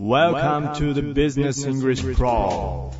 Welcome to the Business English Pro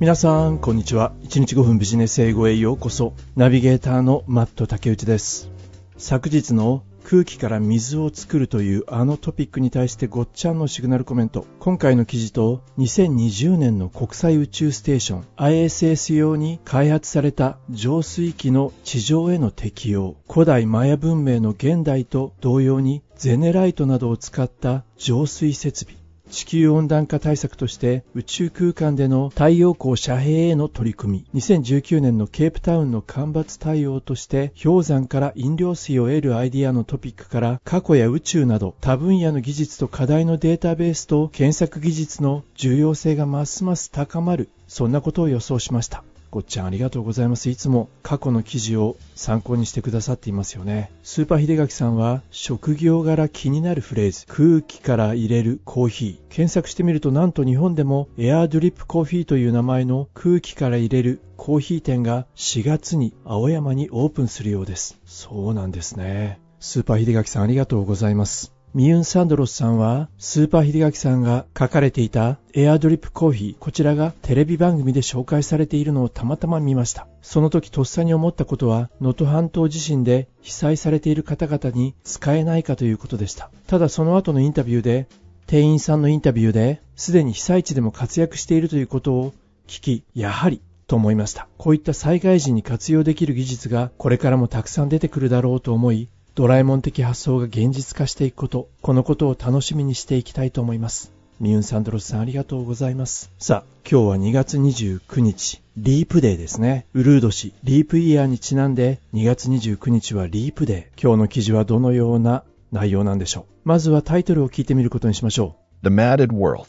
皆さん、こんにちは。1日5分ビジネス英語へようこそ。ナビゲーターのマット竹内です。昨日の空気から水を作るというあのトピックに対してごっちゃんのシグナルコメント。今回の記事と2020年の国際宇宙ステーション ISS 用に開発された浄水器の地上への適用。古代マヤ文明の現代と同様にゼネライトなどを使った浄水設備。地球温暖化対策として宇宙空間での太陽光遮蔽への取り組み。2019年のケープタウンの干ばつ対応として氷山から飲料水を得るアイディアのトピックから過去や宇宙など多分野の技術と課題のデータベースと検索技術の重要性がますます高まる。そんなことを予想しました。ごっちゃんありがとうございます。いつも過去の記事を参考にしてくださっていますよね。スーパー秀垣さんは職業柄気になるフレーズ、空気から入れるコーヒー。検索してみるとなんと日本でもエアードリップコーヒーという名前の空気から入れるコーヒー店が4月に青山にオープンするようです。そうなんですね。スーパー秀垣さんありがとうございます。ミユン・サンドロスさんは、スーパー秀垣さんが書かれていたエアドリップコーヒー、こちらがテレビ番組で紹介されているのをたまたま見ました。その時とっさに思ったことは、能登半島地震で被災されている方々に使えないかということでした。ただその後のインタビューで、店員さんのインタビューで、すでに被災地でも活躍しているということを聞き、やはり、と思いました。こういった災害時に活用できる技術がこれからもたくさん出てくるだろうと思い、ドラえもん的発想が現実化していくこと、このことを楽しみにしていきたいと思います。ミユン・サンドロスさんありがとうございます。さあ、今日は2月29日、リープデーですね。ウルード氏、リープイヤーにちなんで2月29日はリープデー。今日の記事はどのような内容なんでしょう。まずはタイトルを聞いてみることにしましょ The Madded World. う。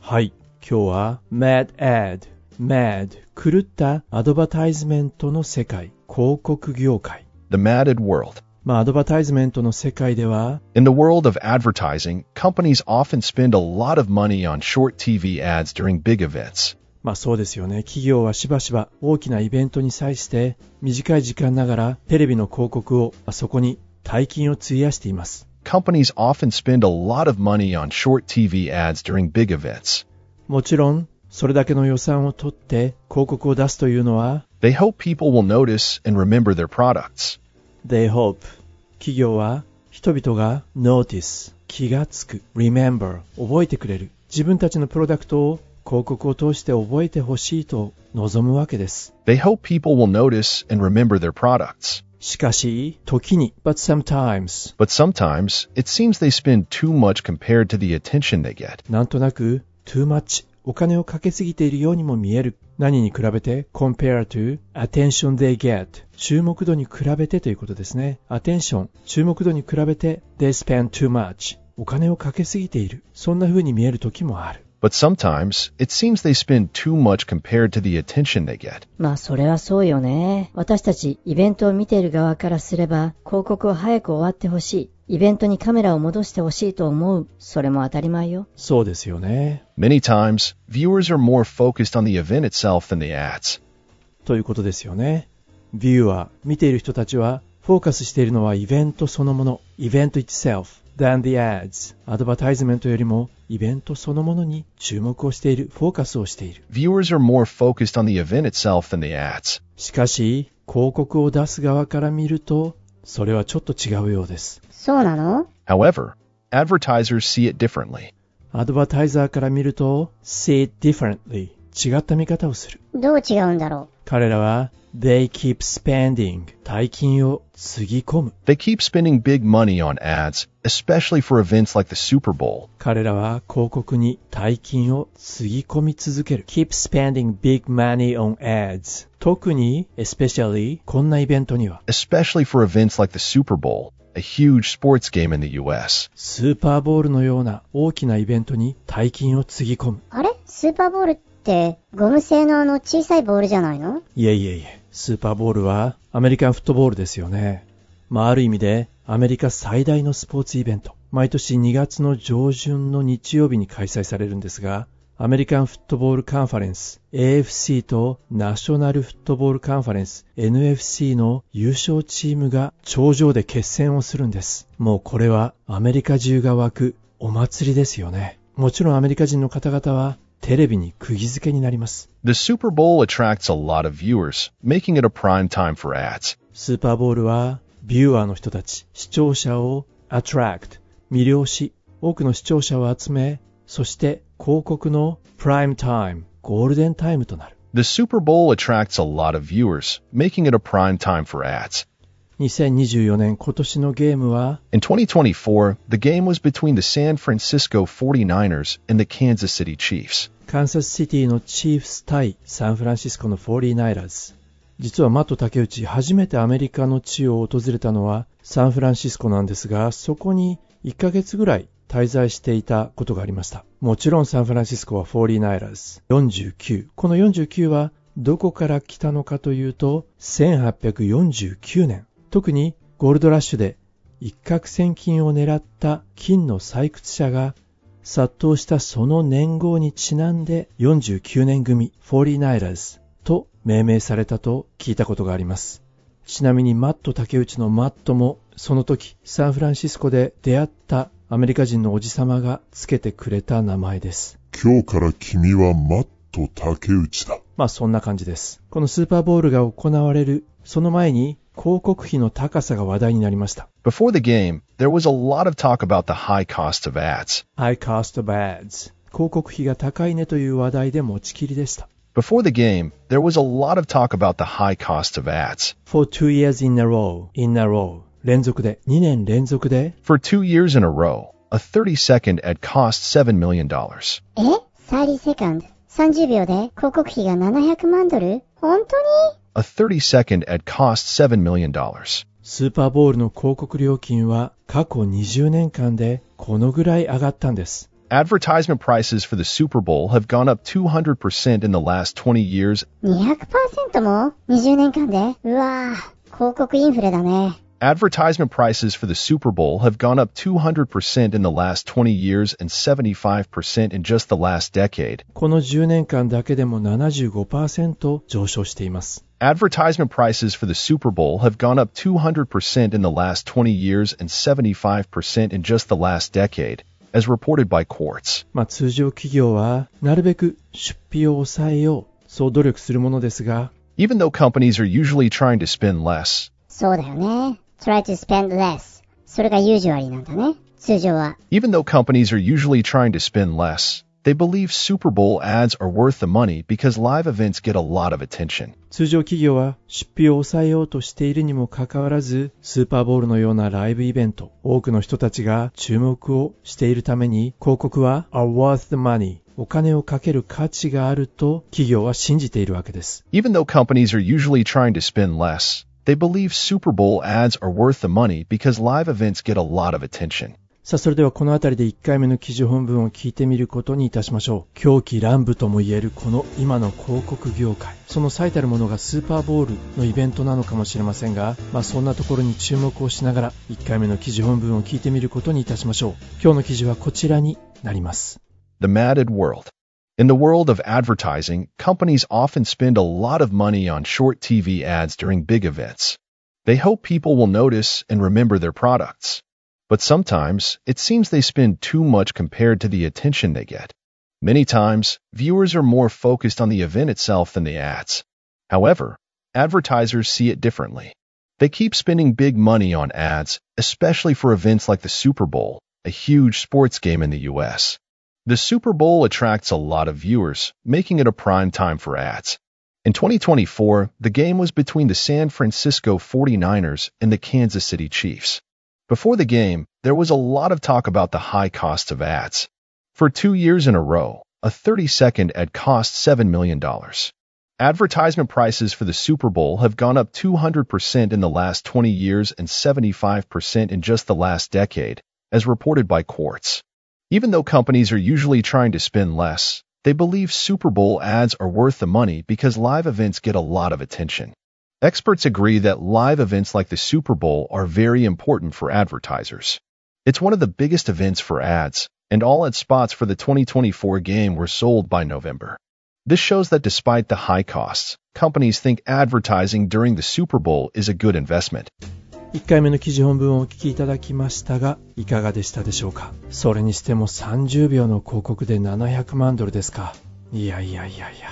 はい。今日は Mad Ad、Mad、狂ったアドバタイズメントの世界、広告業界。The Madded World. まあ、アドバタイズメントの世界では、 In the world of advertising, companies often spend a lot of money on short TV ads during big events. まあそうですよね。企業はしばしば大きなイベントに際して短い時間ながらテレビの広告をまあそこに大金を費やしています。 Companies often spend a lot of money on short TV ads during big events. もちろん、それだけの予算を取って広告を出すというのは、 They hope people will notice and remember their products. They hope 企業は人々が notice 気がつく remember 覚えてくれる自分たちのプロダクトを広告を通して覚えてほしいと望むわけです。They hope people will notice and remember their products. しかし、時に but sometimes But sometimes, it seems they spend too much compared to the attention they get. なんとなく too much お金をかけすぎているようにも見える。何に比べて compare to attention they get 注目度に比べてということですね。attention 注目度に比べて they spend too much お金をかけすぎている。そんな風に見える時もある。But sometimes, it seems they spend too much compared to the attention they get. まあそれはそうよね。私たちイベントを見ている側からすれば広告は早く終わってほしい。イベントにカメラを戻してほしいと思う。それも当たり前よ。そうですよね。Many times, viewers are more focused on the event itself than the ads. ということですよね。ビューアー、見ている人たちは、フォーカスしているのはイベントそのもの、イベント itself, than the ads. アドバタイズメントよりも、イベントそのものに注目をしている、フォーカスをしている。Viewers are more focused on the event itself than the ads. しかし、広告を出す側から見ると、それはちょっと違うようです。そうなの However, advertisers see it differently. アドバタイザーから見ると、see it differently. 違った見方をする。どう違うんだろ彼らは、they keep spending. 大金をつぎ込む。 They keep spending big money on ads, especially for events like the Super Bowl. 彼らは広告に大金をつぎ込み続ける。keep spending big money on ads. 特に、especially こんなイベントには、 especially for events like the Super Bowl, A huge sports game in the US. スーパーボールのような大きなイベントに大金をつぎ込む。う。あれ？スーパーボールってゴム製のあの小さいボールじゃないの？いえいえいえ、スーパーボールはアメリカンフットボールですよね。まあある意味でアメリカ最大のスポーツイベント。毎年2月の上旬の日曜日に開催されるんですが、アメリカンフットボールカンファレンス AFC とナショナルフットボールカンファレンス NFC の優勝チームが頂上で決戦をするんです。もうこれはアメリカ中が湧くお祭りですよね。もちろんアメリカ人の方々はテレビに釘付けになります。The Super Bowl attracts a lot of viewers, making it a prime time for ads. スーパーボールはビューアーの人たち、視聴者を attract、魅了し、多くの視聴者を集め、そして広告のプライムタイム、ゴールデンタイムとなる。The Super Bowl attracts a lot of viewers, making it a prime time for ads. 2024年今年のゲームは In 2024, the game was between the San Francisco 49ers and the Kansas City Chiefs. カンサスシティのチーフス対サンフランシスコの 49ers。実はマット竹内初めてアメリカの地を訪れたのはサンフランシスコなんですが、そこに1ヶ月ぐらい滞在していたことがありました。もちろんサンフランシスコは 49ers。49。この49はどこから来たのかというと、1849年。特にゴールドラッシュで一攫千金を狙った金の採掘者が殺到したその年号にちなんで49年組 49ers と命名されたと聞いたことがあります。ちなみにマット竹内のマットもその時サンフランシスコで出会ったアメリカ人のおじさまがつけてくれた名前です。今日から君はマット竹内だ。まあそんな感じです。このスーパーボールが行われるその前に広告費の高さが話題になりました。Before the game, there was a lot of talk about the high cost of ads. High cost of ads 広告費が高いねという話題で持ちきりでした。Before the game, there was a lot of talk about the high cost of ads. for two years in a row, in a row 連続で、2年連続で For two years in a row, a 30 second ad cost $7 million. え ?30 セカンド。30秒で広告費が700万ドル本当に A 30 second ad cost $7 million. スーパーボールの広告料金は過去20年間でこのぐらい上がったんです。Advertisement prices for the Super Bowl have gone up 200% in the last 20 years. 200%も ?20 年間でうわぁ、広告インフレだね。Advertisement prices for the Super Bowl have gone up 200% in the last 20 years and 75% in just the last decade. この10年間だけでも75%上昇しています。 Advertisement prices for the Super Bowl have gone up 200% in the last 20 years and 75% in just the last decade, as reported by Quartz. まあ通常企業はなるべく出費を抑えよう、そう努力するものですが、 Even though companies are usually trying to spend less, そうだよね。 Try to spend less. それがユージュアリーなんだね。通常は。even though companies are usually trying to spend less, they believe Super Bowl ads are worth the money because live events get a lot of attention. 通常企業は出費を抑えようとしているにもかかわらず、スーパーボールのようなライブイベント、多くの人たちが注目をしているために、広告は are worth the money、お金をかける価値があると企業は信じているわけです。Even though companies are usually trying to spend less, they believe Super Bowl ads are worth the money because live events get a lot of attention. さあ、それではこのあたりで1回目の記事本文を聞いてみることにいたしましょう。狂気乱舞とも言えるこの今の広告業界。その最たるものがスーパーボールのイベントなのかもしれませんが、まあそんなところに注目をしながら1回目の記事本文を聞いてみることにいたしましょう。今日の記事はこちらになります。The Matted World. In the world of advertising, companies often spend a lot of money on short TV ads during big events. They hope people will notice and remember their products. But sometimes, it seems they spend too much compared to the attention they get. Many times, viewers are more focused on the event itself than the ads. However, advertisers see it differently. They keep spending big money on ads, especially for events like the Super Bowl, a huge sports game in the US. The Super Bowl attracts a lot of viewers, making it a prime time for ads. In 2024, the game was between the San Francisco 49ers and the Kansas City Chiefs. Before the game, there was a lot of talk about the high cost of ads. For two years in a row, a 30 second ad cost $7 million. Advertisement prices for the Super Bowl have gone up 200% in the last 20 years and 75% in just the last decade, as reported by Quartz. Even though companies are usually trying to spend less, they believe Super Bowl ads are worth the money because live events get a lot of attention. Experts agree that live events like the Super Bowl are very important for advertisers. It's one of the biggest events for ads, and all ad spots for the 2024 game were sold by November. This shows that despite the high costs, companies think advertising during the Super Bowl is a good investment. 1回目の記事本文をお聞きいただきましたが、いかがでしたでしょうか？それにしても30秒の広告で700万ドルですか？いやいやいやいや。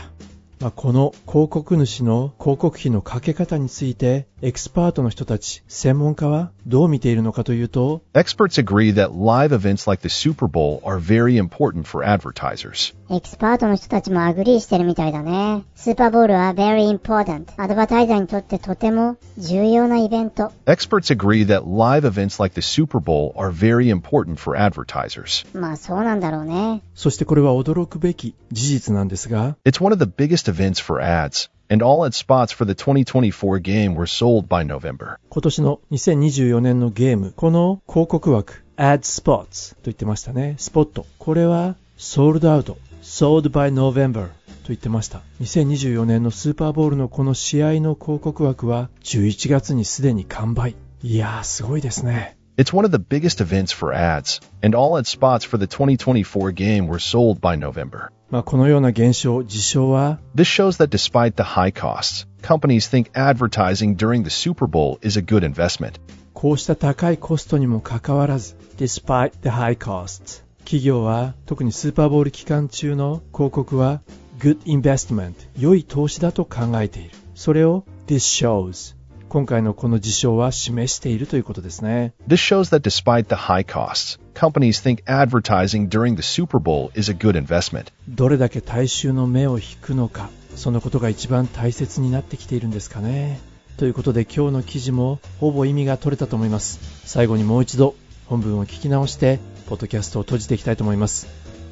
まあ、この広告主の広告費のかけ方について、エキスパートの人たち、専門家はどう見ているのかというと、Experts agree that live events like the Super Bowl are very important for advertisers. エキスパートの人たちも agree してるみたいだね。スーパーボールは very important。 advertiser にとってとても重要なイベント。Experts agree that live events like the Super Bowl are very important for advertisers. まあそうなんだろうね。そしてこれは驚くべき事実なんですが、It's one of the biggest events for ads, and all ad spots for the 2024 game were sold by November. 今年の2024年のゲーム、この広告枠、Ad Spots と言ってましたね。スポット。これは、ソールドアウト。Sold by November と言ってました。2024年のスーパーボールのこの試合の広告枠は、11月にすでに完売。いやー、すごいですね。It's one of the biggest events for ads, and all ad spots for the 2024 game were sold by November. まあ、このような現象、事象は、This shows that despite the high costs, companies think advertising during the Super Bowl is a good investment. こうした高いコストにもかかわらず、despite the high costs、企業は特にスーパーボール期間中の広告は good investment、良い投資だと考えている。それを this shows、今回のこの事象は示しているということですね。This shows that despite the high costs, companies think advertising during the Super Bowl is a good investment. どれだけ大衆の目を引くのか、そのことが一番大切になってきているんですかね。ということで今日の記事もほぼ意味が取れたと思います。最後にもう一度本文を聞き直して、ポッドキャストを閉じていきたいと思います。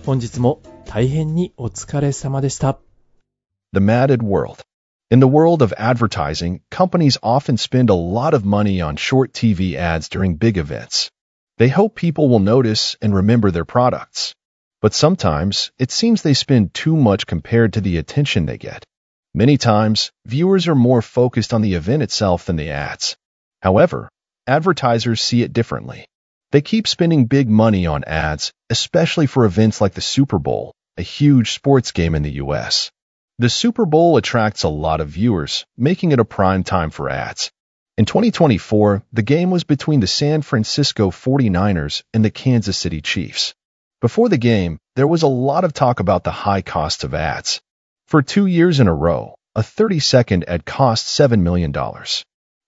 本日も大変にお疲れ様でした。 The matted world. In the world of advertising, companies often spend a lot of money on short TV ads during big events. They hope people will notice and remember their products. But sometimes, it seems they spend too much compared to the attention they get. Many times, viewers are more focused on the event itself than the ads. However, advertisers see it differently. They keep spending big money on ads, especially for events like the Super Bowl, a huge sports game in the US. The Super Bowl attracts a lot of viewers, making it a prime time for ads. In 2024, the game was between the San Francisco 49ers and the Kansas City Chiefs. Before the game, there was a lot of talk about the high cost of ads. For two years in a row, a 30 second ad cost $7 million.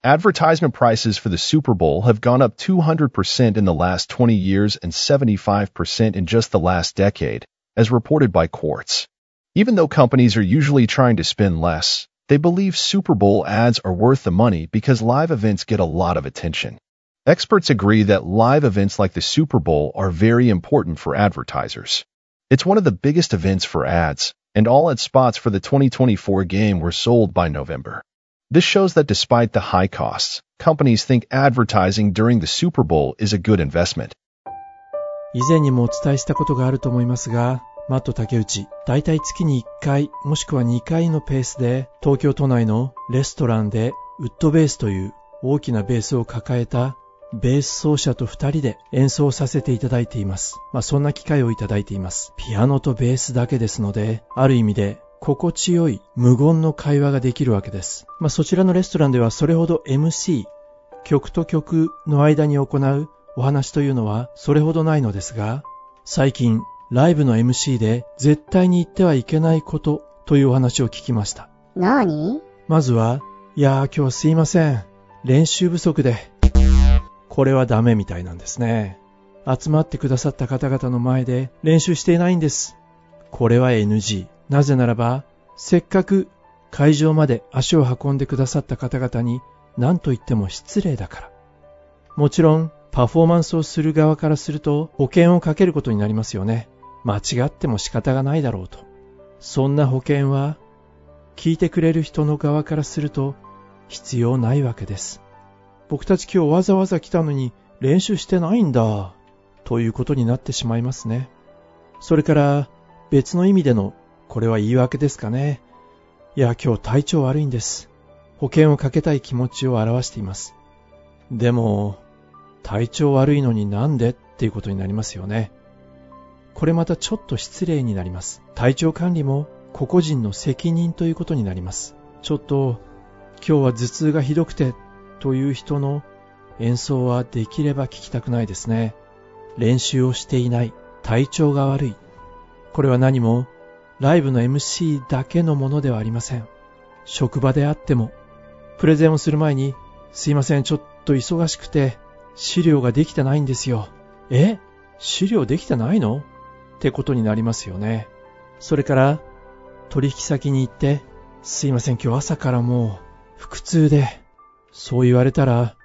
Advertisement prices for the Super Bowl have gone up 200% in the last 20 years and 75% in just the last decade, as reported by Quartz. Even though companies are usually trying to spend less, they believe Super Bowl ads are worth the money because live events get a lot of attention. Experts agree that live events like the Super Bowl are very important for advertisers. It's one of the biggest events for ads, and all ad spots for the 2024 game were sold by November. This shows that despite the high costs, companies think advertising during the Super Bowl is a good investment. 以前にもお伝えしたことがあると思いますが、マット竹内、だいたい月に1回もしくは2回のペースで東京都内のレストランでウッドベースという大きなベースを抱えたベース奏者と二人で演奏させていただいています。まあそんな機会をいただいています。ピアノとベースだけですので、ある意味で心地よい無言の会話ができるわけです。まあそちらのレストランではそれほど MC、曲と曲の間に行うお話というのはそれほどないのですが、最近ライブの MC で絶対に言ってはいけないことというお話を聞きました。なーにまずは、いやー今日はすいません。練習不足で。これはダメみたいなんですね。集まってくださった方々の前で練習していないんです。これは NG。なぜならば、せっかく会場まで足を運んでくださった方々に何と言っても失礼だから。もちろん、パフォーマンスをする側からすると保険をかけることになりますよね。間違っても仕方がないだろうと。そんな保険は、聞いてくれる人の側からすると必要ないわけです。僕たち今日わざわざ来たのに練習してないんだ。ということになってしまいますね。それから別の意味でのこれは言い訳ですかね。いや今日体調悪いんです。保険をかけたい気持ちを表しています。でも体調悪いのになんでっていうことになりますよね。これまたちょっと失礼になります。体調管理も個々人の責任ということになります。ちょっと今日は頭痛がひどくてという人の演奏はできれば聞きたくないですね。練習をしていない、体調が悪い。これは何もライブの MC だけのものではありません。職場であっても、プレゼンをする前に、すいません、ちょっと忙しくて、資料ができてないんですよ。え？資料できてないの？ってことになりますよね。それから、取引先に行って、すいません、今日朝からもう、腹痛で、そう言われたら、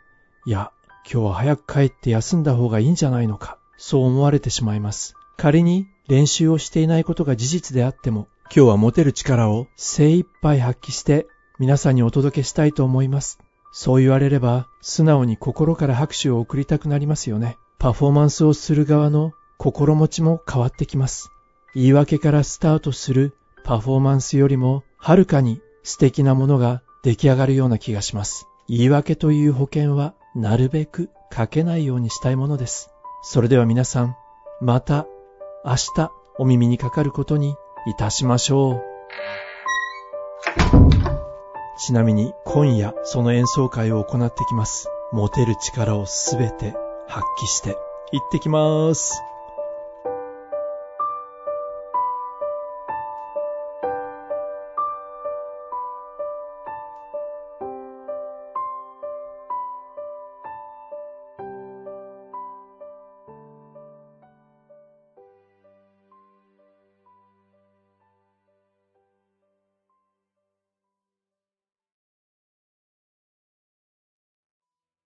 いや、今日は早く帰って休んだ方がいいんじゃないのか、そう思われてしまいます。仮に練習をしていないことが事実であっても、今日は持てる力を精一杯発揮して皆さんにお届けしたいと思います。そう言われれば、素直に心から拍手を送りたくなりますよね。パフォーマンスをする側の心持ちも変わってきます。言い訳からスタートするパフォーマンスよりも、はるかに素敵なものが出来上がるような気がします。言い訳という保険は、なるべくかけないようにしたいものです。それでは皆さん、また明日お耳にかかることにいたしましょう。ちなみに今夜その演奏会を行ってきます。持てる力をすべて発揮して行ってきまーす。